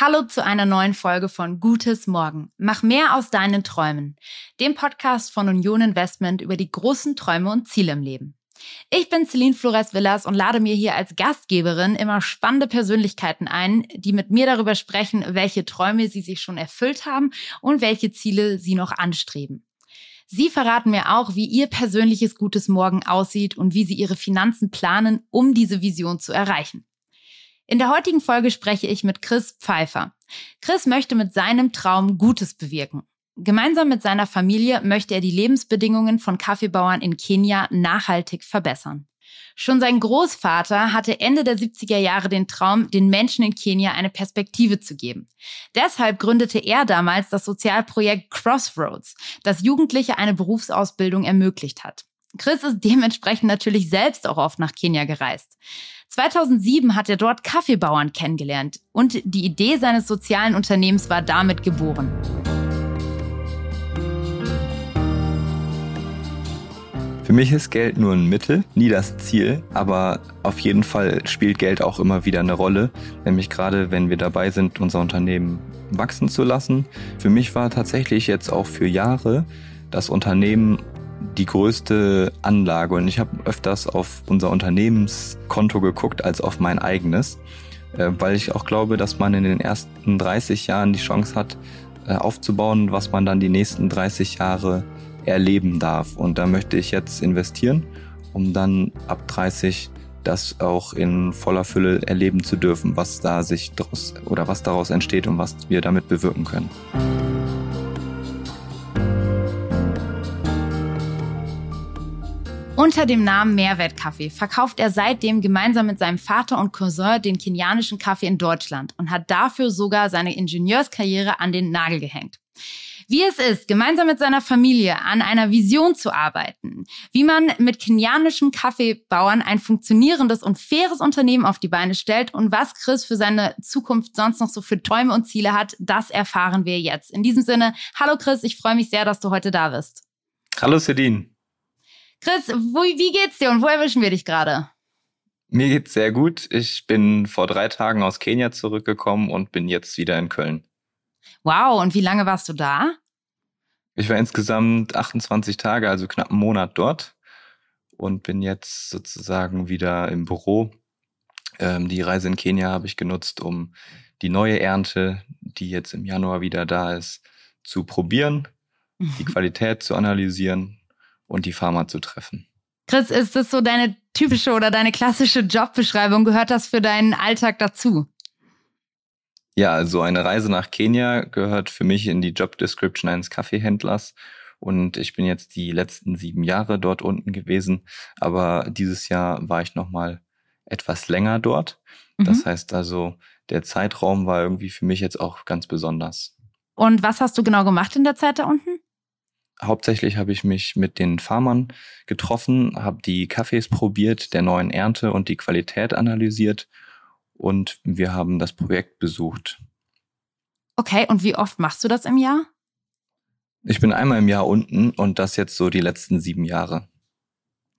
Hallo zu einer neuen Folge von Gutes Morgen. Mach mehr aus deinen Träumen. Dem Podcast von Union Investment über die großen Träume und Ziele im Leben. Ich bin Celine Flores Villas und lade mir hier als Gastgeberin immer spannende Persönlichkeiten ein, die mit mir darüber sprechen, welche Träume sie sich schon erfüllt haben und welche Ziele sie noch anstreben. Sie verraten mir auch, wie ihr persönliches Gutes Morgen aussieht und wie sie ihre Finanzen planen, um diese Vision zu erreichen. In der heutigen Folge spreche ich mit Chris Pfeiffer. Chris möchte mit seinem Traum Gutes bewirken. Gemeinsam mit seiner Familie möchte er die Lebensbedingungen von Kaffeebauern in Kenia nachhaltig verbessern. Schon sein Großvater hatte Ende der 70er Jahre den Traum, den Menschen in Kenia eine Perspektive zu geben. Deshalb gründete er damals das Sozialprojekt Crossroads, das Jugendliche eine Berufsausbildung ermöglicht hat. Chris ist dementsprechend natürlich selbst auch oft nach Kenia gereist. 2007 hat er dort Kaffeebauern kennengelernt und die Idee seines sozialen Unternehmens war damit geboren. Für mich ist Geld nur ein Mittel, nie das Ziel, aber auf jeden Fall spielt Geld auch immer wieder eine Rolle, nämlich gerade wenn wir dabei sind, unser Unternehmen wachsen zu lassen. Für mich war tatsächlich jetzt auch für Jahre das Unternehmen die größte Anlage und ich habe öfters auf unser Unternehmenskonto geguckt als auf mein eigenes, äh, weil ich auch glaube, dass man in den ersten 30 Jahren die Chance hat, äh, aufzubauen, was man dann die nächsten 30 Jahre erleben darf. Und da möchte ich jetzt investieren, um dann ab 30 das auch in voller Fülle erleben zu dürfen, was da sich daraus oder was daraus entsteht und was wir damit bewirken können. Unter dem Namen Mehrwertkaffee verkauft er seitdem gemeinsam mit seinem Vater und Cousin den kenianischen Kaffee in Deutschland und hat dafür sogar seine Ingenieurskarriere an den Nagel gehängt. Wie es ist, gemeinsam mit seiner Familie an einer Vision zu arbeiten, wie man mit kenianischen Kaffeebauern ein funktionierendes und faires Unternehmen auf die Beine stellt und was Chris für seine Zukunft sonst noch so für Träume und Ziele hat, das erfahren wir jetzt. In diesem Sinne, hallo Chris, ich freue mich sehr, dass du heute da bist. Hallo Sedin. Chris, wo, wie geht's dir und wo erwischen wir dich gerade? Mir geht's sehr gut. Ich bin vor drei Tagen aus Kenia zurückgekommen und bin jetzt wieder in Köln. Wow, und wie lange warst du da? Ich war insgesamt 28 Tage, also knapp einen Monat dort und bin jetzt sozusagen wieder im Büro. Ähm, die Reise in Kenia habe ich genutzt, um die neue Ernte, die jetzt im Januar wieder da ist, zu probieren, die Qualität zu analysieren und die Farmer zu treffen. Chris, ist das so deine typische oder deine klassische Jobbeschreibung? Gehört das für deinen Alltag dazu? Ja, also eine Reise nach Kenia gehört für mich in die Job Description eines Kaffeehändlers. Und ich bin jetzt die letzten sieben Jahre dort unten gewesen. Aber dieses Jahr war ich noch mal etwas länger dort. Mhm. Das heißt also, der Zeitraum war irgendwie für mich jetzt auch ganz besonders. Und was hast du genau gemacht in der Zeit da unten? Hauptsächlich habe ich mich mit den Farmern getroffen, habe die Kaffees probiert, der neuen Ernte und die Qualität analysiert und wir haben das Projekt besucht. Okay, und wie oft machst du das im Jahr? Ich bin einmal im Jahr unten und das jetzt so die letzten sieben Jahre.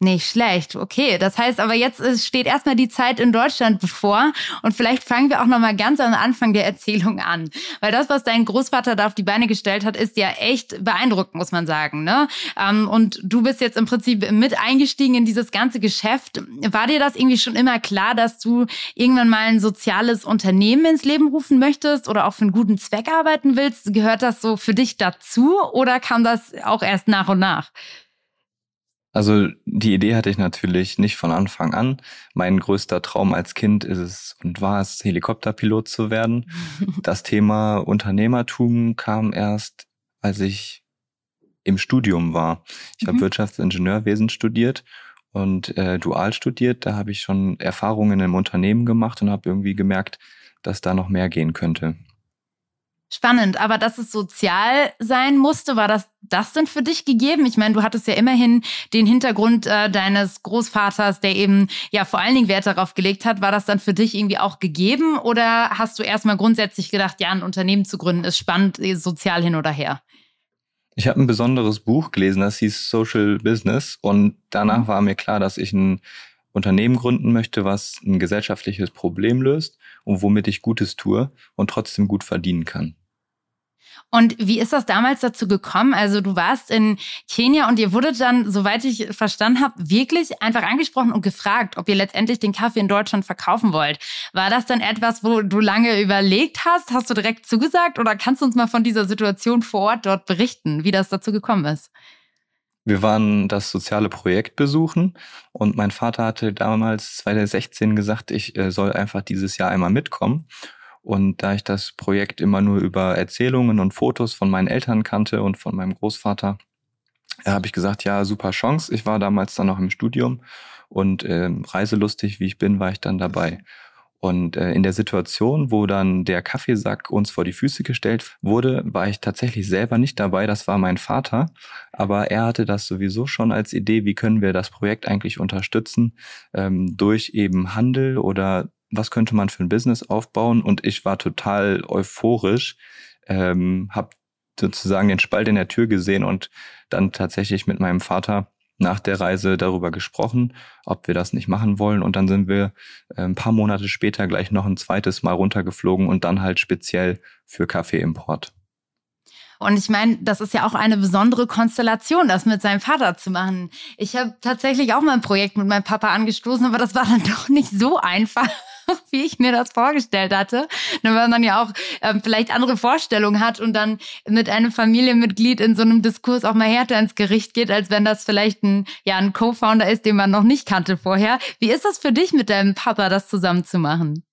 Nicht schlecht, okay. Das heißt aber jetzt steht erstmal die Zeit in Deutschland bevor und vielleicht fangen wir auch nochmal ganz am Anfang der Erzählung an. Weil das, was dein Großvater da auf die Beine gestellt hat, ist ja echt beeindruckend, muss man sagen. Ne? Ähm, und du bist jetzt im Prinzip mit eingestiegen in dieses ganze Geschäft. War dir das irgendwie schon immer klar, dass du irgendwann mal ein soziales Unternehmen ins Leben rufen möchtest oder auch für einen guten Zweck arbeiten willst? Gehört das so für dich dazu oder kam das auch erst nach und nach? Also die Idee hatte ich natürlich nicht von Anfang an. Mein größter Traum als Kind ist es und war es, Helikopterpilot zu werden. Das Thema Unternehmertum kam erst, als ich im Studium war. Ich mhm. habe Wirtschaftsingenieurwesen studiert und äh, dual studiert. Da habe ich schon Erfahrungen im Unternehmen gemacht und habe irgendwie gemerkt, dass da noch mehr gehen könnte. Spannend, aber dass es sozial sein musste, war das das denn für dich gegeben? Ich meine, du hattest ja immerhin den Hintergrund äh, deines Großvaters, der eben ja vor allen Dingen Wert darauf gelegt hat. War das dann für dich irgendwie auch gegeben oder hast du erstmal grundsätzlich gedacht, ja, ein Unternehmen zu gründen ist spannend, eh, sozial hin oder her? Ich habe ein besonderes Buch gelesen, das hieß Social Business und danach war mir klar, dass ich ein Unternehmen gründen möchte, was ein gesellschaftliches Problem löst und womit ich Gutes tue und trotzdem gut verdienen kann. Und wie ist das damals dazu gekommen? Also du warst in Kenia und ihr wurdet dann, soweit ich verstanden habe, wirklich einfach angesprochen und gefragt, ob ihr letztendlich den Kaffee in Deutschland verkaufen wollt. War das dann etwas, wo du lange überlegt hast? Hast du direkt zugesagt oder kannst du uns mal von dieser Situation vor Ort dort berichten, wie das dazu gekommen ist? Wir waren das soziale Projekt besuchen und mein Vater hatte damals 2016 gesagt, ich äh, soll einfach dieses Jahr einmal mitkommen. Und da ich das Projekt immer nur über Erzählungen und Fotos von meinen Eltern kannte und von meinem Großvater, äh, habe ich gesagt, ja, super Chance. Ich war damals dann noch im Studium und äh, reiselustig, wie ich bin, war ich dann dabei. Und äh, in der Situation, wo dann der Kaffeesack uns vor die Füße gestellt wurde, war ich tatsächlich selber nicht dabei. Das war mein Vater. Aber er hatte das sowieso schon als Idee, wie können wir das Projekt eigentlich unterstützen ähm, durch eben Handel oder was könnte man für ein Business aufbauen? Und ich war total euphorisch, ähm, habe sozusagen den Spalt in der Tür gesehen und dann tatsächlich mit meinem Vater nach der Reise darüber gesprochen, ob wir das nicht machen wollen. Und dann sind wir äh, ein paar Monate später gleich noch ein zweites Mal runtergeflogen und dann halt speziell für Kaffeeimport. Und ich meine, das ist ja auch eine besondere Konstellation, das mit seinem Vater zu machen. Ich habe tatsächlich auch mal ein Projekt mit meinem Papa angestoßen, aber das war dann doch nicht so einfach. wie ich mir das vorgestellt hatte. Nur weil man ja auch ähm, vielleicht andere Vorstellungen hat und dann mit einem Familienmitglied in so einem Diskurs auch mal härter ins Gericht geht, als wenn das vielleicht ein, ja, ein Co-Founder ist, den man noch nicht kannte vorher. Wie ist das für dich mit deinem Papa, das zusammen zu machen?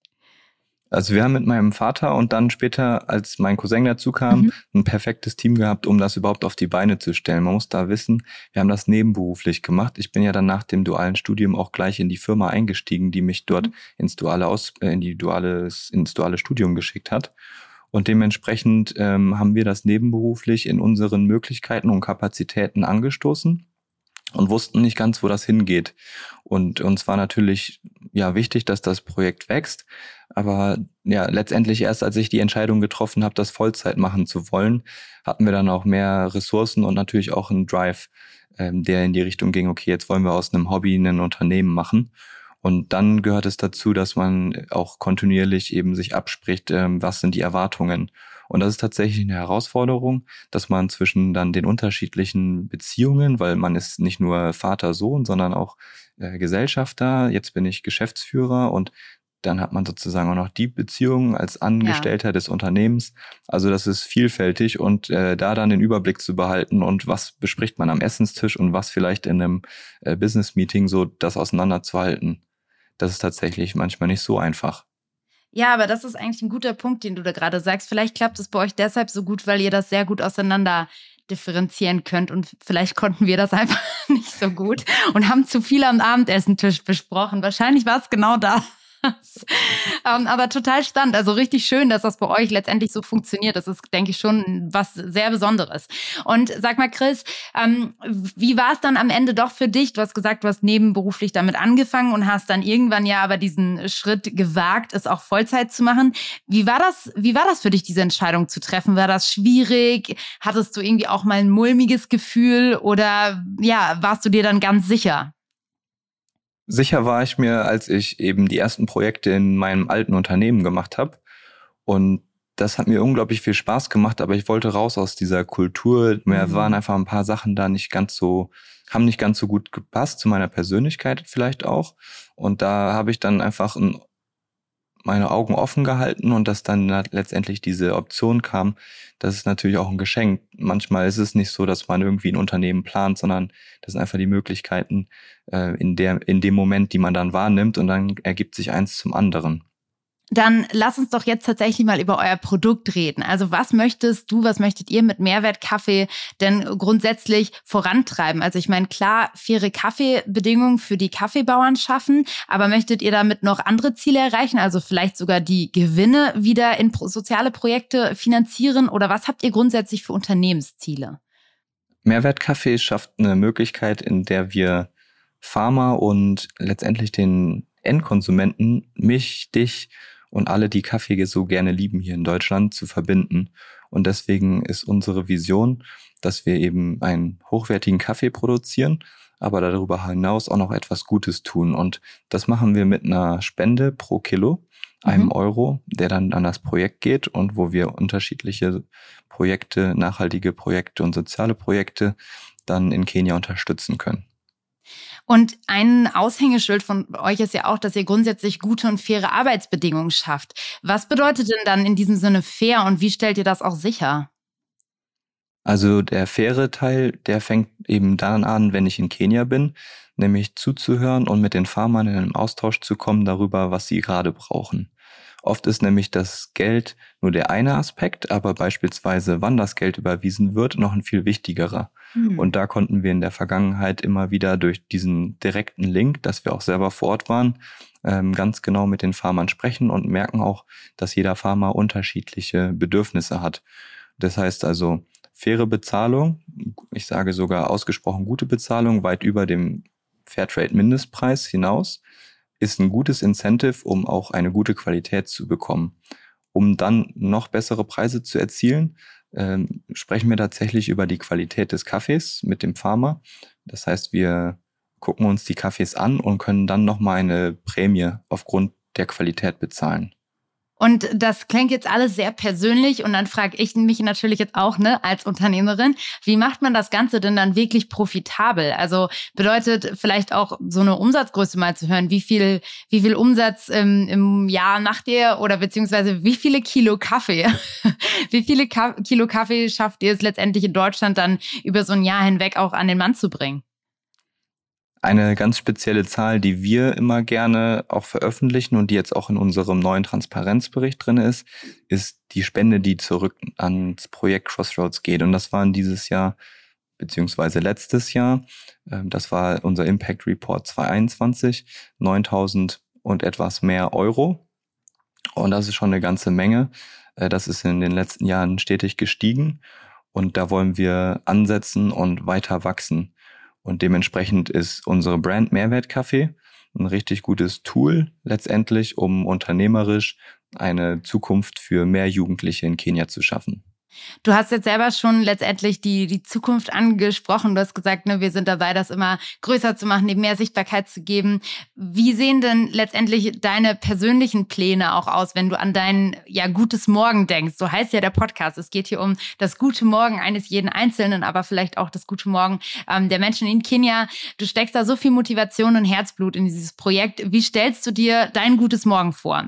Also wir haben mit meinem Vater und dann später, als mein Cousin dazu kam, mhm. ein perfektes Team gehabt, um das überhaupt auf die Beine zu stellen. Man muss da wissen, wir haben das nebenberuflich gemacht. Ich bin ja dann nach dem dualen Studium auch gleich in die Firma eingestiegen, die mich dort mhm. ins duale Aus, äh, in die duale, ins duale Studium geschickt hat. Und dementsprechend ähm, haben wir das nebenberuflich in unseren Möglichkeiten und Kapazitäten angestoßen und wussten nicht ganz, wo das hingeht. Und uns war natürlich ja wichtig, dass das Projekt wächst. Aber ja, letztendlich erst als ich die Entscheidung getroffen habe, das Vollzeit machen zu wollen, hatten wir dann auch mehr Ressourcen und natürlich auch einen Drive, ähm, der in die Richtung ging, okay, jetzt wollen wir aus einem Hobby ein Unternehmen machen. Und dann gehört es dazu, dass man auch kontinuierlich eben sich abspricht, ähm, was sind die Erwartungen und das ist tatsächlich eine Herausforderung, dass man zwischen dann den unterschiedlichen Beziehungen, weil man ist nicht nur Vater, Sohn, sondern auch äh, Gesellschafter, jetzt bin ich Geschäftsführer und dann hat man sozusagen auch noch die Beziehung als Angestellter ja. des Unternehmens. Also das ist vielfältig und äh, da dann den Überblick zu behalten und was bespricht man am Essenstisch und was vielleicht in einem äh, Business-Meeting so das auseinanderzuhalten, das ist tatsächlich manchmal nicht so einfach. Ja, aber das ist eigentlich ein guter Punkt, den du da gerade sagst. Vielleicht klappt es bei euch deshalb so gut, weil ihr das sehr gut auseinander differenzieren könnt. Und vielleicht konnten wir das einfach nicht so gut und haben zu viel am Abendessentisch besprochen. Wahrscheinlich war es genau da ähm, aber total spannend. Also richtig schön, dass das bei euch letztendlich so funktioniert. Das ist, denke ich, schon was sehr Besonderes. Und sag mal, Chris, ähm, wie war es dann am Ende doch für dich? Du hast gesagt, du hast nebenberuflich damit angefangen und hast dann irgendwann ja aber diesen Schritt gewagt, es auch Vollzeit zu machen. Wie war das, wie war das für dich, diese Entscheidung zu treffen? War das schwierig? Hattest du irgendwie auch mal ein mulmiges Gefühl oder ja, warst du dir dann ganz sicher? Sicher war ich mir, als ich eben die ersten Projekte in meinem alten Unternehmen gemacht habe. Und das hat mir unglaublich viel Spaß gemacht, aber ich wollte raus aus dieser Kultur. Mir mhm. waren einfach ein paar Sachen da nicht ganz so, haben nicht ganz so gut gepasst zu meiner Persönlichkeit vielleicht auch. Und da habe ich dann einfach ein meine Augen offen gehalten und dass dann letztendlich diese Option kam, das ist natürlich auch ein Geschenk. Manchmal ist es nicht so, dass man irgendwie ein Unternehmen plant, sondern das sind einfach die Möglichkeiten äh, in der in dem Moment, die man dann wahrnimmt und dann ergibt sich eins zum anderen. Dann lass uns doch jetzt tatsächlich mal über euer Produkt reden. Also was möchtest du, was möchtet ihr mit Mehrwertkaffee denn grundsätzlich vorantreiben? Also ich meine, klar, faire Kaffeebedingungen für die Kaffeebauern schaffen, aber möchtet ihr damit noch andere Ziele erreichen? Also vielleicht sogar die Gewinne wieder in soziale Projekte finanzieren? Oder was habt ihr grundsätzlich für Unternehmensziele? Mehrwertkaffee schafft eine Möglichkeit, in der wir Pharma und letztendlich den Endkonsumenten, mich, dich und alle, die Kaffee so gerne lieben hier in Deutschland, zu verbinden. Und deswegen ist unsere Vision, dass wir eben einen hochwertigen Kaffee produzieren, aber darüber hinaus auch noch etwas Gutes tun. Und das machen wir mit einer Spende pro Kilo, einem mhm. Euro, der dann an das Projekt geht und wo wir unterschiedliche Projekte, nachhaltige Projekte und soziale Projekte dann in Kenia unterstützen können. Und ein Aushängeschild von euch ist ja auch, dass ihr grundsätzlich gute und faire Arbeitsbedingungen schafft. Was bedeutet denn dann in diesem Sinne fair und wie stellt ihr das auch sicher? Also der faire Teil, der fängt eben dann an, wenn ich in Kenia bin, nämlich zuzuhören und mit den Farmern in einen Austausch zu kommen darüber, was sie gerade brauchen. Oft ist nämlich das Geld nur der eine Aspekt, aber beispielsweise, wann das Geld überwiesen wird, noch ein viel wichtigerer. Mhm. Und da konnten wir in der Vergangenheit immer wieder durch diesen direkten Link, dass wir auch selber vor Ort waren, ähm, ganz genau mit den Farmern sprechen und merken auch, dass jeder Farmer unterschiedliche Bedürfnisse hat. Das heißt also, faire Bezahlung, ich sage sogar ausgesprochen gute Bezahlung, weit über dem Fairtrade-Mindestpreis hinaus, ist ein gutes Incentive, um auch eine gute Qualität zu bekommen. Um dann noch bessere Preise zu erzielen, ähm, sprechen wir tatsächlich über die Qualität des Kaffees mit dem Farmer. Das heißt, wir gucken uns die Kaffees an und können dann nochmal eine Prämie aufgrund der Qualität bezahlen. Und das klingt jetzt alles sehr persönlich und dann frage ich mich natürlich jetzt auch, ne, als Unternehmerin, wie macht man das Ganze denn dann wirklich profitabel? Also bedeutet vielleicht auch so eine Umsatzgröße mal zu hören, wie viel, wie viel Umsatz ähm, im Jahr macht ihr oder beziehungsweise wie viele Kilo Kaffee, wie viele Ka Kilo Kaffee schafft ihr es letztendlich in Deutschland dann über so ein Jahr hinweg auch an den Mann zu bringen? Eine ganz spezielle Zahl, die wir immer gerne auch veröffentlichen und die jetzt auch in unserem neuen Transparenzbericht drin ist, ist die Spende, die zurück ans Projekt Crossroads geht. Und das waren dieses Jahr beziehungsweise letztes Jahr, ähm, das war unser Impact Report 2021, 9000 und etwas mehr Euro. Und das ist schon eine ganze Menge. Äh, das ist in den letzten Jahren stetig gestiegen. Und da wollen wir ansetzen und weiter wachsen. Und dementsprechend ist unsere Brand Mehrwertkaffee ein richtig gutes Tool letztendlich, um unternehmerisch eine Zukunft für mehr Jugendliche in Kenia zu schaffen. Du hast jetzt selber schon letztendlich die, die Zukunft angesprochen. Du hast gesagt, ne, wir sind dabei, das immer größer zu machen, dem mehr Sichtbarkeit zu geben. Wie sehen denn letztendlich deine persönlichen Pläne auch aus, wenn du an dein ja gutes Morgen denkst? So heißt ja der Podcast. Es geht hier um das gute Morgen eines jeden Einzelnen, aber vielleicht auch das gute Morgen ähm, der Menschen in Kenia. Du steckst da so viel Motivation und Herzblut in dieses Projekt. Wie stellst du dir dein gutes Morgen vor?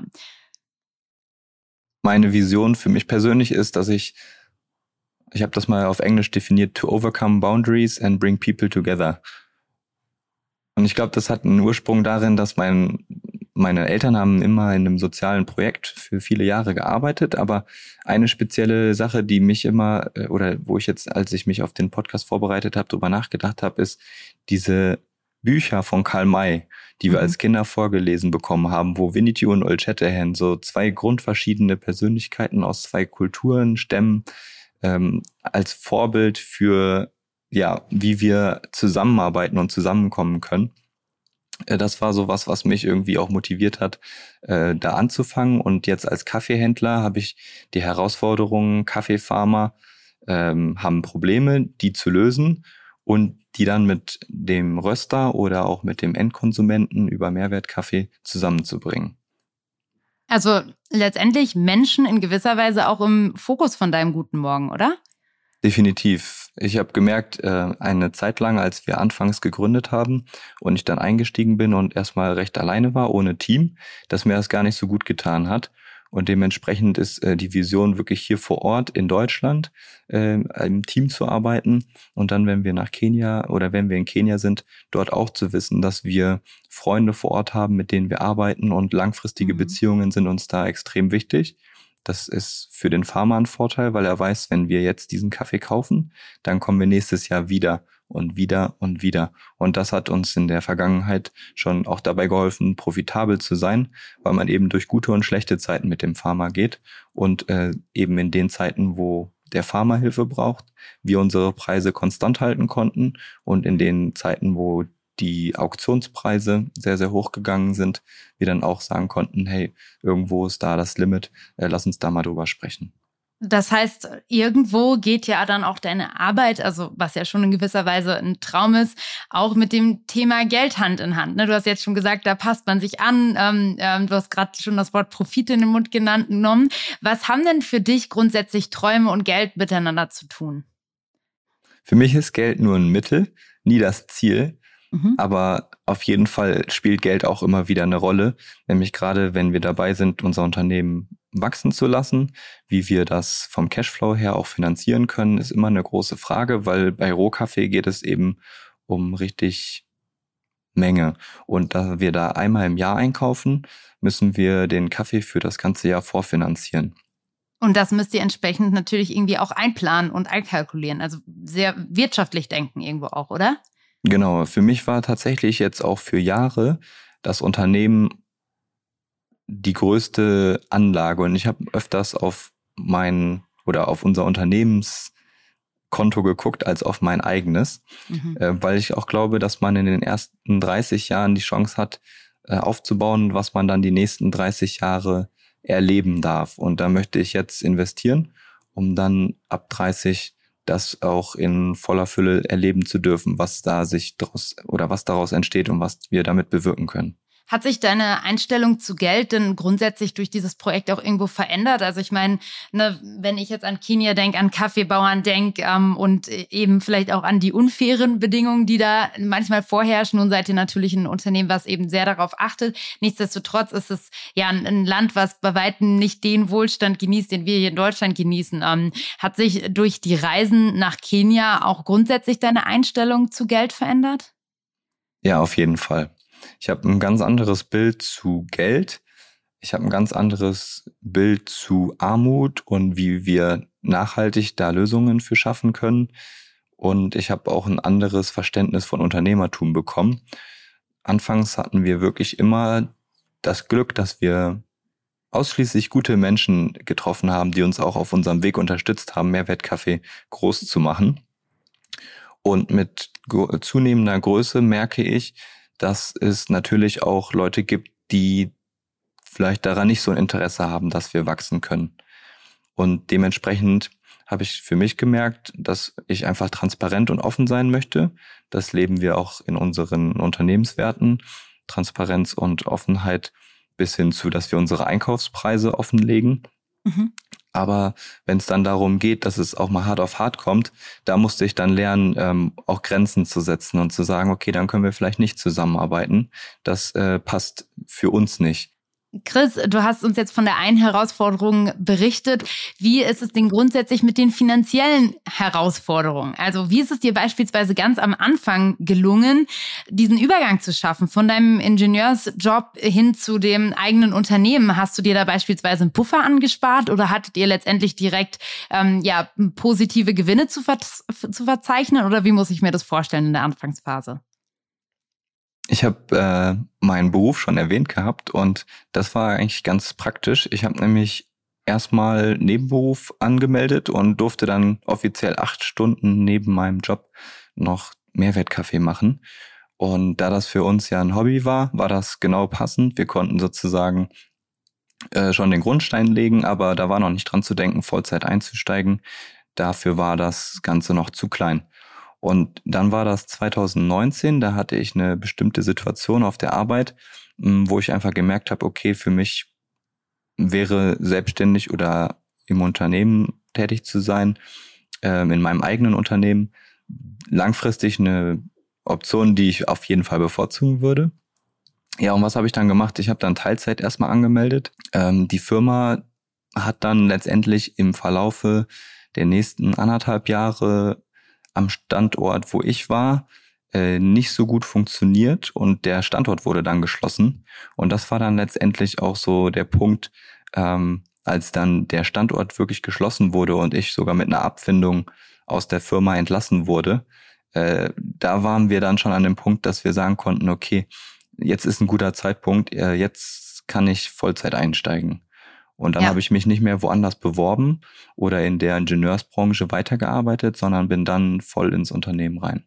Meine Vision für mich persönlich ist, dass ich ich habe das mal auf Englisch definiert, to overcome boundaries and bring people together. Und ich glaube, das hat einen Ursprung darin, dass mein, meine Eltern haben immer in einem sozialen Projekt für viele Jahre gearbeitet, aber eine spezielle Sache, die mich immer, äh, oder wo ich jetzt, als ich mich auf den Podcast vorbereitet habe, drüber nachgedacht habe, ist diese Bücher von Karl May, die wir mhm. als Kinder vorgelesen bekommen haben, wo Winnetou und Old Shatterhand, so zwei grundverschiedene Persönlichkeiten aus zwei Kulturen, Stämmen, ähm, als Vorbild für, ja, wie wir zusammenarbeiten und zusammenkommen können. Äh, das war so was, was mich irgendwie auch motiviert hat, äh, da anzufangen. Und jetzt als Kaffeehändler habe ich die Herausforderungen, Kaffeefarmer ähm, haben Probleme, die zu lösen und die dann mit dem Röster oder auch mit dem Endkonsumenten über Mehrwertkaffee zusammenzubringen. Also letztendlich Menschen in gewisser Weise auch im Fokus von deinem guten Morgen, oder? Definitiv. Ich habe gemerkt, äh, eine Zeit lang, als wir anfangs gegründet haben und ich dann eingestiegen bin und erstmal recht alleine war, ohne Team, dass mir das gar nicht so gut getan hat. Und dementsprechend ist äh, die Vision wirklich hier vor Ort in Deutschland äh, im Team zu arbeiten und dann, wenn wir nach Kenia oder wenn wir in Kenia sind, dort auch zu wissen, dass wir Freunde vor Ort haben, mit denen wir arbeiten und langfristige mhm. Beziehungen sind uns da extrem wichtig. Das ist für den Farmer ein Vorteil, weil er weiß, wenn wir jetzt diesen Kaffee kaufen, dann kommen wir nächstes Jahr wieder und wieder und wieder. Und das hat uns in der Vergangenheit schon auch dabei geholfen, profitabel zu sein, weil man eben durch gute und schlechte Zeiten mit dem Farmer geht und äh, eben in den Zeiten, wo der Farmer Hilfe braucht, wir unsere Preise konstant halten konnten und in den Zeiten, wo die Auktionspreise sehr, sehr hoch gegangen sind, wir dann auch sagen konnten, hey, irgendwo ist da das Limit, äh, lass uns da mal drüber sprechen. Das heißt, irgendwo geht ja dann auch deine Arbeit, also was ja schon in gewisser Weise ein Traum ist, auch mit dem Thema Geld Hand in Hand. Ne? Du hast jetzt schon gesagt, da passt man sich an. Ähm, ähm, du hast gerade schon das Wort Profit in den Mund genannt, genommen. Was haben denn für dich grundsätzlich Träume und Geld miteinander zu tun? Für mich ist Geld nur ein Mittel, nie das Ziel. Mhm. Aber auf jeden Fall spielt Geld auch immer wieder eine Rolle, nämlich gerade wenn wir dabei sind, unser Unternehmen wachsen zu lassen. Wie wir das vom Cashflow her auch finanzieren können, ist immer eine große Frage, weil bei Rohkaffee geht es eben um richtig Menge. Und da wir da einmal im Jahr einkaufen, müssen wir den Kaffee für das ganze Jahr vorfinanzieren. Und das müsst ihr entsprechend natürlich irgendwie auch einplanen und einkalkulieren. Also sehr wirtschaftlich denken irgendwo auch, oder? Genau, für mich war tatsächlich jetzt auch für Jahre das Unternehmen die größte Anlage und ich habe öfters auf mein oder auf unser Unternehmenskonto geguckt als auf mein eigenes, mhm. äh, weil ich auch glaube, dass man in den ersten 30 Jahren die Chance hat, äh, aufzubauen, was man dann die nächsten 30 Jahre erleben darf. Und da möchte ich jetzt investieren, um dann ab 30 das auch in voller Fülle erleben zu dürfen, was da sich daraus oder was daraus entsteht und was wir damit bewirken können. Hat sich deine Einstellung zu Geld denn grundsätzlich durch dieses Projekt auch irgendwo verändert? Also ich meine, ne, wenn ich jetzt an Kenia denke, an Kaffeebauern denke ähm, und eben vielleicht auch an die unfairen Bedingungen, die da manchmal vorherrschen. Nun seid ihr natürlich ein Unternehmen, was eben sehr darauf achtet. Nichtsdestotrotz ist es ja ein, ein Land, was bei weitem nicht den Wohlstand genießt, den wir hier in Deutschland genießen. Ähm, hat sich durch die Reisen nach Kenia auch grundsätzlich deine Einstellung zu Geld verändert? Ja, auf jeden Fall. Ich habe ein ganz anderes Bild zu Geld. Ich habe ein ganz anderes Bild zu Armut und wie wir nachhaltig da Lösungen für schaffen können. Und ich habe auch ein anderes Verständnis von Unternehmertum bekommen. Anfangs hatten wir wirklich immer das Glück, dass wir ausschließlich gute Menschen getroffen haben, die uns auch auf unserem Weg unterstützt haben, Mehrwertkaffee groß zu machen. Und mit zunehmender Größe merke ich, dass es natürlich auch Leute gibt, die vielleicht daran nicht so ein Interesse haben, dass wir wachsen können. Und dementsprechend habe ich für mich gemerkt, dass ich einfach transparent und offen sein möchte. Das leben wir auch in unseren Unternehmenswerten. Transparenz und Offenheit bis hin zu, dass wir unsere Einkaufspreise offenlegen. Mhm. Aber wenn es dann darum geht, dass es auch mal hart auf hart kommt, da musste ich dann lernen, ähm, auch Grenzen zu setzen und zu sagen, okay, dann können wir vielleicht nicht zusammenarbeiten. Das äh, passt für uns nicht. Chris, du hast uns jetzt von der einen Herausforderung berichtet. Wie ist es denn grundsätzlich mit den finanziellen Herausforderungen? Also wie ist es dir beispielsweise ganz am Anfang gelungen, diesen Übergang zu schaffen von deinem Ingenieursjob hin zu dem eigenen Unternehmen? Hast du dir da beispielsweise einen Puffer angespart oder hattet ihr letztendlich direkt ähm, ja, positive Gewinne zu, ver zu verzeichnen? Oder wie muss ich mir das vorstellen in der Anfangsphase? Ich habe äh, meinen Beruf schon erwähnt gehabt und das war eigentlich ganz praktisch. Ich habe nämlich erstmal Nebenberuf angemeldet und durfte dann offiziell acht Stunden neben meinem Job noch Mehrwertkaffee machen. Und da das für uns ja ein Hobby war, war das genau passend. Wir konnten sozusagen äh, schon den Grundstein legen, aber da war noch nicht dran zu denken, Vollzeit einzusteigen. Dafür war das Ganze noch zu klein. Und dann war das 2019, da hatte ich eine bestimmte Situation auf der Arbeit, hm, wo ich einfach gemerkt habe, okay, für mich wäre selbstständig oder im Unternehmen tätig zu sein, ähm, in meinem eigenen Unternehmen, langfristig eine Option, die ich auf jeden Fall bevorzugen würde. Ja, und was habe ich dann gemacht? Ich habe dann Teilzeit erstmal angemeldet. Ähm, die Firma hat dann letztendlich im Verlaufe der nächsten anderthalb Jahre am Standort, wo ich war, äh, nicht so gut funktioniert und der Standort wurde dann geschlossen. Und das war dann letztendlich auch so der Punkt, ähm, als dann der Standort wirklich geschlossen wurde und ich sogar mit einer Abfindung aus der Firma entlassen wurde. Äh, da waren wir dann schon an dem Punkt, dass wir sagen konnten, okay, jetzt ist ein guter Zeitpunkt, äh, jetzt kann ich Vollzeit einsteigen. Und dann ja. habe ich mich nicht mehr woanders beworben oder in der Ingenieursbranche weitergearbeitet, sondern bin dann voll ins Unternehmen rein.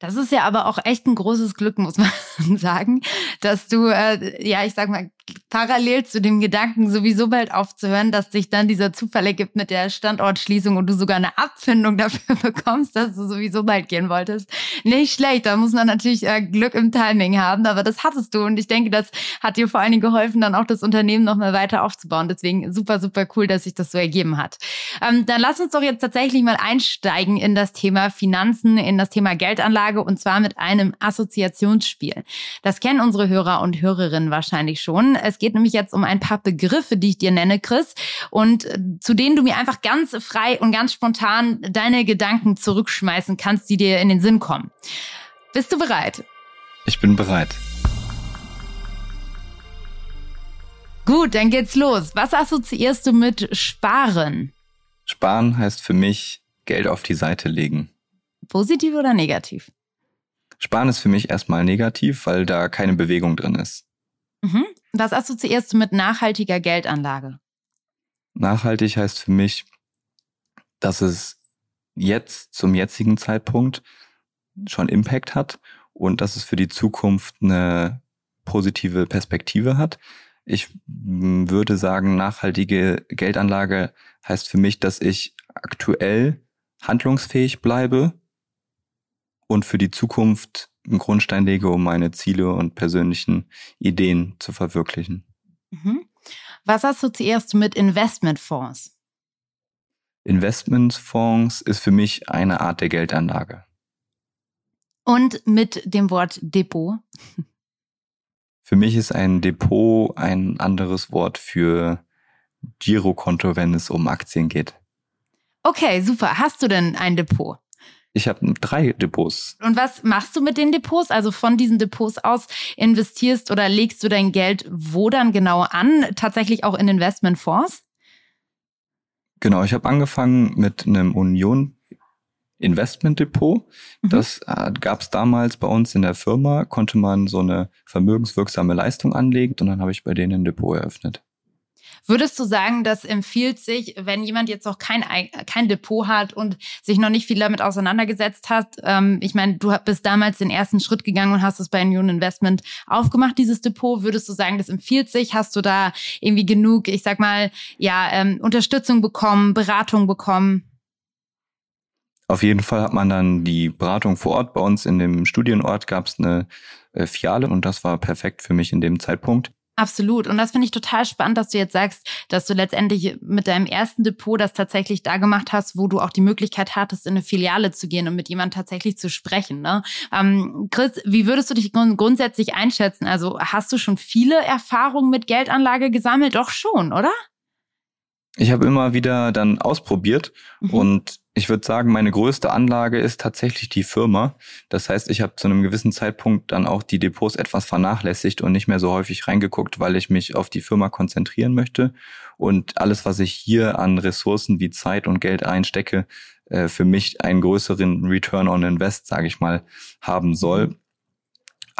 Das ist ja aber auch echt ein großes Glück, muss man sagen, dass du, äh, ja, ich sag mal, parallel zu dem Gedanken, sowieso bald aufzuhören, dass sich dann dieser Zufall ergibt mit der Standortschließung und du sogar eine Abfindung dafür bekommst, dass du sowieso bald gehen wolltest. Nicht schlecht, da muss man natürlich äh, Glück im Timing haben, aber das hattest du und ich denke, das hat dir vor allen Dingen geholfen, dann auch das Unternehmen nochmal weiter aufzubauen. Deswegen super, super cool, dass sich das so ergeben hat. Ähm, dann lass uns doch jetzt tatsächlich mal einsteigen in das Thema Finanzen, in das Thema Geldanlage und zwar mit einem Assoziationsspiel. Das kennen unsere Hörer und Hörerinnen wahrscheinlich schon. Es geht nämlich jetzt um ein paar Begriffe, die ich dir nenne, Chris, und äh, zu denen du mir einfach ganz frei und ganz spontan deine Gedanken zurückschmeißen kannst, die dir in den Sinn kommen. Bist du bereit? Ich bin bereit. Gut, dann geht's los. Was assoziierst du mit Sparen? Sparen heißt für mich Geld auf die Seite legen. Positiv oder negativ? Sparen ist für mich erstmal negativ, weil da keine Bewegung drin ist. Mhm. Was assoziierst du mit nachhaltiger Geldanlage? Nachhaltig heißt für mich, dass es jetzt zum jetzigen Zeitpunkt schon Impact hat und dass es für die Zukunft eine positive Perspektive hat. Ich würde sagen, nachhaltige Geldanlage heißt für mich, dass ich aktuell handlungsfähig bleibe und für die Zukunft einen Grundstein lege, um meine Ziele und persönlichen Ideen zu verwirklichen. Mhm. Was assoziierst du mit Investmentfonds? Investmentfonds ist für mich eine Art der Geldanlage. Und mit dem Wort Depot? Für mich ist ein Depot ein anderes Wort für Girokonto, wenn es um Aktien geht. Okay, super. Hast du denn ein Depot? Ich habe drei Depots. Und was machst du mit den Depots? Also von diesen Depots aus investierst oder legst du dein Geld wo dann genau an? Tatsächlich auch in Investmentfonds? Genau, ich habe angefangen mit einem Union Investment Depot. Mhm. Das äh, gab es damals bei uns in der Firma, konnte man so eine vermögenswirksame Leistung anlegen und dann habe ich bei denen ein Depot eröffnet. Würdest du sagen, das empfiehlt sich, wenn jemand jetzt noch kein, kein Depot hat und sich noch nicht viel damit auseinandergesetzt hat? Ähm, ich meine, du bist damals den ersten Schritt gegangen und hast es bei Union Investment aufgemacht, dieses Depot. Würdest du sagen, das empfiehlt sich? Hast du da irgendwie genug, ich sag mal, ja, ähm, Unterstützung bekommen, Beratung bekommen? Auf jeden Fall hat man dann die Beratung vor Ort. Bei uns in dem Studienort gab es eine äh, Fiale und das war perfekt für mich in dem Zeitpunkt. Absolut. Und das finde ich total spannend, dass du jetzt sagst, dass du letztendlich mit deinem ersten Depot das tatsächlich da gemacht hast, wo du auch die Möglichkeit hattest, in eine Filiale zu gehen und mit jemandem tatsächlich zu sprechen. Ne? Ähm, Chris, wie würdest du dich grundsätzlich einschätzen? Also hast du schon viele Erfahrungen mit Geldanlage gesammelt? Doch schon, oder? Ich habe immer wieder dann ausprobiert mhm. und ich würde sagen, meine größte Anlage ist tatsächlich die Firma. Das heißt, ich habe zu einem gewissen Zeitpunkt dann auch die Depots etwas vernachlässigt und nicht mehr so häufig reingeguckt, weil ich mich auf die Firma konzentrieren möchte. Und alles, was ich hier an Ressourcen wie Zeit und Geld einstecke, äh, für mich einen größeren Return on Invest, sage ich mal, haben soll.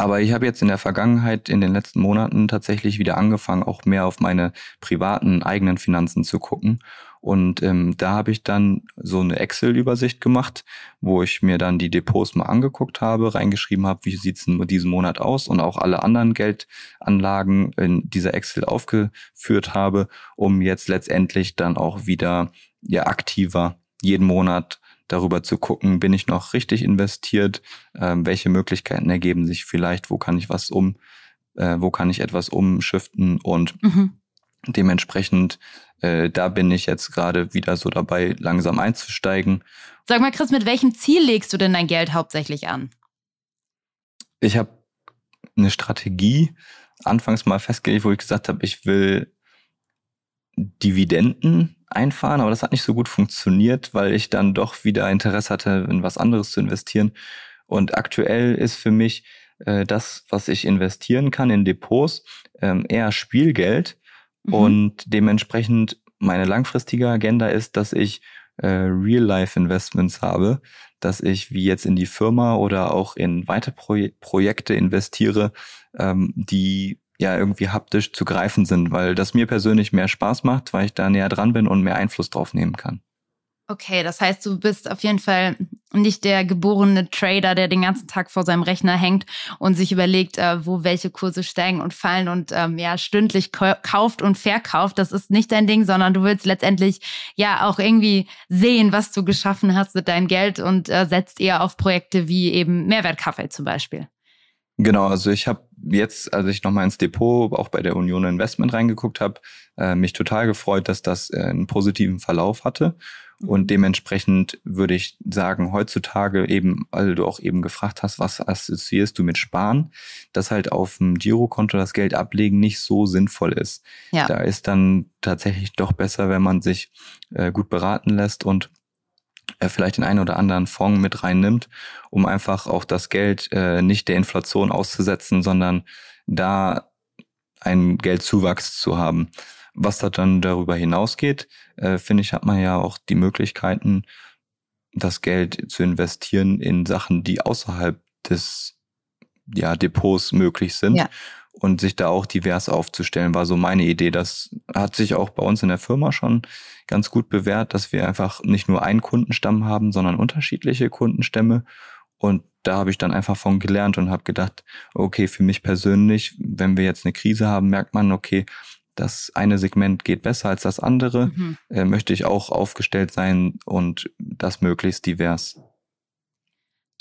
Aber ich habe jetzt in der Vergangenheit, in den letzten Monaten tatsächlich wieder angefangen, auch mehr auf meine privaten eigenen Finanzen zu gucken. Und ähm, da habe ich dann so eine Excel-Übersicht gemacht, wo ich mir dann die Depots mal angeguckt habe, reingeschrieben habe, wie sieht's in diesem Monat aus und auch alle anderen Geldanlagen in dieser Excel aufgeführt habe, um jetzt letztendlich dann auch wieder ja aktiver jeden Monat darüber zu gucken, bin ich noch richtig investiert, ähm, welche Möglichkeiten ergeben sich vielleicht, wo kann ich was um, äh, wo kann ich etwas umschiften und mhm. dementsprechend, äh, da bin ich jetzt gerade wieder so dabei, langsam einzusteigen. Sag mal, Chris, mit welchem Ziel legst du denn dein Geld hauptsächlich an? Ich habe eine Strategie anfangs mal festgelegt, wo ich gesagt habe, ich will Dividenden einfahren, aber das hat nicht so gut funktioniert, weil ich dann doch wieder Interesse hatte, in was anderes zu investieren. Und aktuell ist für mich äh, das, was ich investieren kann in Depots, ähm, eher Spielgeld. Mhm. Und dementsprechend meine langfristige Agenda ist, dass ich äh, Real-Life-Investments habe, dass ich wie jetzt in die Firma oder auch in weitere Pro Projekte investiere, ähm, die ja irgendwie haptisch zu greifen sind, weil das mir persönlich mehr Spaß macht, weil ich da näher dran bin und mehr Einfluss drauf nehmen kann. Okay, das heißt, du bist auf jeden Fall nicht der geborene Trader, der den ganzen Tag vor seinem Rechner hängt und sich überlegt, äh, wo welche Kurse steigen und fallen und ähm, ja stündlich kauft und verkauft. Das ist nicht dein Ding, sondern du willst letztendlich ja auch irgendwie sehen, was du geschaffen hast mit deinem Geld und äh, setzt eher auf Projekte wie eben Mehrwertkaffee zum Beispiel. Genau, also ich habe jetzt, als ich nochmal ins Depot auch bei der Union Investment reingeguckt habe, äh, mich total gefreut, dass das äh, einen positiven Verlauf hatte und dementsprechend würde ich sagen, heutzutage eben, weil du auch eben gefragt hast, was assoziierst du mit Sparen, dass halt auf dem Girokonto das Geld ablegen nicht so sinnvoll ist. Ja. Da ist dann tatsächlich doch besser, wenn man sich äh, gut beraten lässt und äh, vielleicht den einen oder anderen Fonds mit reinnimmt, um einfach auch das Geld äh, nicht der Inflation auszusetzen, sondern da einen Geldzuwachs zu haben. Was da dann darüber hinausgeht, äh, finde ich, hat man ja auch die Möglichkeiten, das Geld zu investieren in Sachen, die außerhalb des ja, Depots möglich sind. Ja. Und sich da auch divers aufzustellen, war so meine Idee. Das hat sich auch bei uns in der Firma schon ganz gut bewährt, dass wir einfach nicht nur einen Kundenstamm haben, sondern unterschiedliche Kundenstämme. Und da habe ich dann einfach von gelernt und habe gedacht, okay, für mich persönlich, wenn wir jetzt eine Krise haben, merkt man, okay, das eine Segment geht besser als das andere, mhm. äh, möchte ich auch aufgestellt sein und das möglichst divers.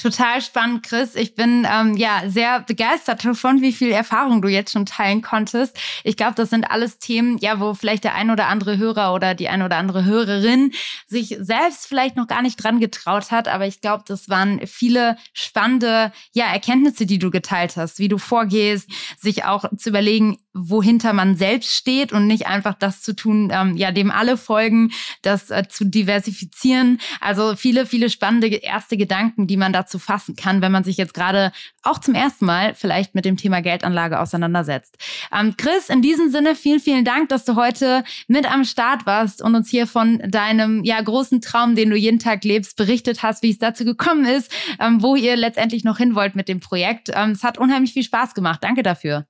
Total spannend, Chris. Ich bin ähm, ja sehr begeistert davon, wie viel Erfahrung du jetzt schon teilen konntest. Ich glaube, das sind alles Themen, ja, wo vielleicht der ein oder andere Hörer oder die ein oder andere Hörerin sich selbst vielleicht noch gar nicht dran getraut hat. Aber ich glaube, das waren viele spannende ja, Erkenntnisse, die du geteilt hast, wie du vorgehst, sich auch zu überlegen, wohinter man selbst steht und nicht einfach das zu tun, ähm, ja, dem alle folgen, das äh, zu diversifizieren. Also viele, viele spannende erste Gedanken, die man dazu fassen kann, wenn man sich jetzt gerade auch zum ersten Mal vielleicht mit dem Thema Geldanlage auseinandersetzt. Ähm, Chris, in diesem Sinne vielen, vielen Dank, dass du heute mit am Start warst und uns hier von deinem ja großen Traum, den du jeden Tag lebst, berichtet hast, wie es dazu gekommen ist, ähm, wo ihr letztendlich noch hin wollt mit dem Projekt. Ähm, es hat unheimlich viel Spaß gemacht. Danke dafür.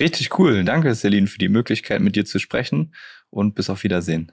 Richtig cool. Danke, Celine, für die Möglichkeit, mit dir zu sprechen und bis auf Wiedersehen.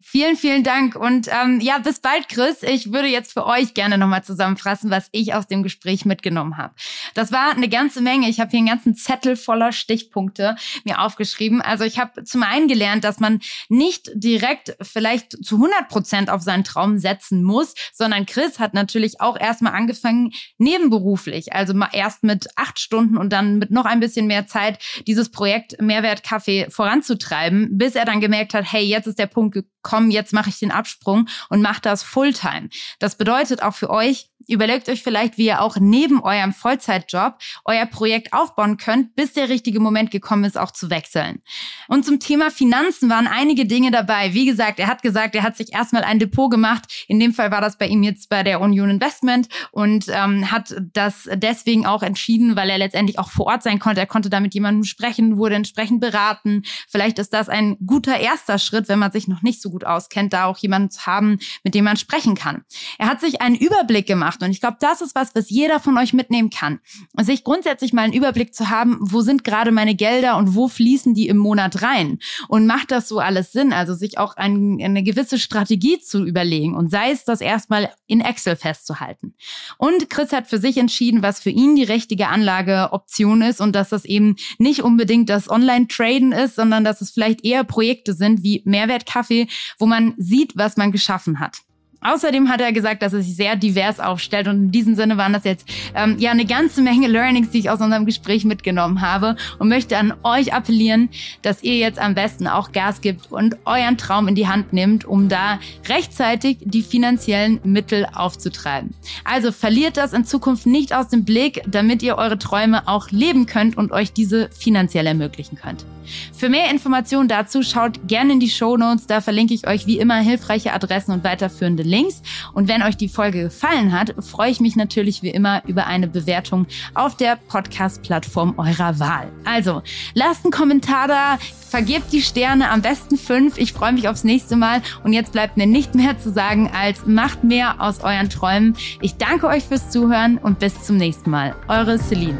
Vielen, vielen Dank und ähm, ja, bis bald, Chris. Ich würde jetzt für euch gerne nochmal zusammenfassen, was ich aus dem Gespräch mitgenommen habe. Das war eine ganze Menge. Ich habe hier einen ganzen Zettel voller Stichpunkte mir aufgeschrieben. Also ich habe zum einen gelernt, dass man nicht direkt vielleicht zu 100 Prozent auf seinen Traum setzen muss, sondern Chris hat natürlich auch erstmal angefangen, nebenberuflich, also mal erst mit acht Stunden und dann mit noch ein bisschen mehr Zeit, dieses Projekt Mehrwertkaffee voranzutreiben, bis er dann gemerkt hat, hey, jetzt ist der Punkt gekommen, komm, jetzt mache ich den Absprung und mache das Fulltime. Das bedeutet auch für euch, überlegt euch vielleicht, wie ihr auch neben eurem Vollzeitjob euer Projekt aufbauen könnt, bis der richtige Moment gekommen ist, auch zu wechseln. Und zum Thema Finanzen waren einige Dinge dabei. Wie gesagt, er hat gesagt, er hat sich erstmal ein Depot gemacht. In dem Fall war das bei ihm jetzt bei der Union Investment und ähm, hat das deswegen auch entschieden, weil er letztendlich auch vor Ort sein konnte. Er konnte da mit jemandem sprechen, wurde entsprechend beraten. Vielleicht ist das ein guter erster Schritt, wenn man sich noch nicht so gut auskennt, da auch jemanden zu haben, mit dem man sprechen kann. Er hat sich einen Überblick gemacht macht. Und ich glaube, das ist was, was jeder von euch mitnehmen kann. Sich grundsätzlich mal einen Überblick zu haben, wo sind gerade meine Gelder und wo fließen die im Monat rein? Und macht das so alles Sinn? Also sich auch ein, eine gewisse Strategie zu überlegen und sei es das erstmal in Excel festzuhalten. Und Chris hat für sich entschieden, was für ihn die richtige Anlageoption ist und dass das eben nicht unbedingt das Online-Traden ist, sondern dass es vielleicht eher Projekte sind wie Mehrwertkaffee, wo man sieht, was man geschaffen hat. Außerdem hat er gesagt, dass er sich sehr divers aufstellt und in diesem Sinne waren das jetzt ähm, ja eine ganze Menge Learnings, die ich aus unserem Gespräch mitgenommen habe und möchte an euch appellieren, dass ihr jetzt am besten auch Gas gibt und euren Traum in die Hand nimmt, um da rechtzeitig die finanziellen Mittel aufzutreiben. Also verliert das in Zukunft nicht aus dem Blick, damit ihr eure Träume auch leben könnt und euch diese finanziell ermöglichen könnt. Für mehr Informationen dazu schaut gerne in die Show Notes. Da verlinke ich euch wie immer hilfreiche Adressen und weiterführende Links. Und wenn euch die Folge gefallen hat, freue ich mich natürlich wie immer über eine Bewertung auf der Podcast-Plattform eurer Wahl. Also lasst einen Kommentar da, vergebt die Sterne, am besten fünf. Ich freue mich aufs nächste Mal. Und jetzt bleibt mir nicht mehr zu sagen, als macht mehr aus euren Träumen. Ich danke euch fürs Zuhören und bis zum nächsten Mal. Eure Celine.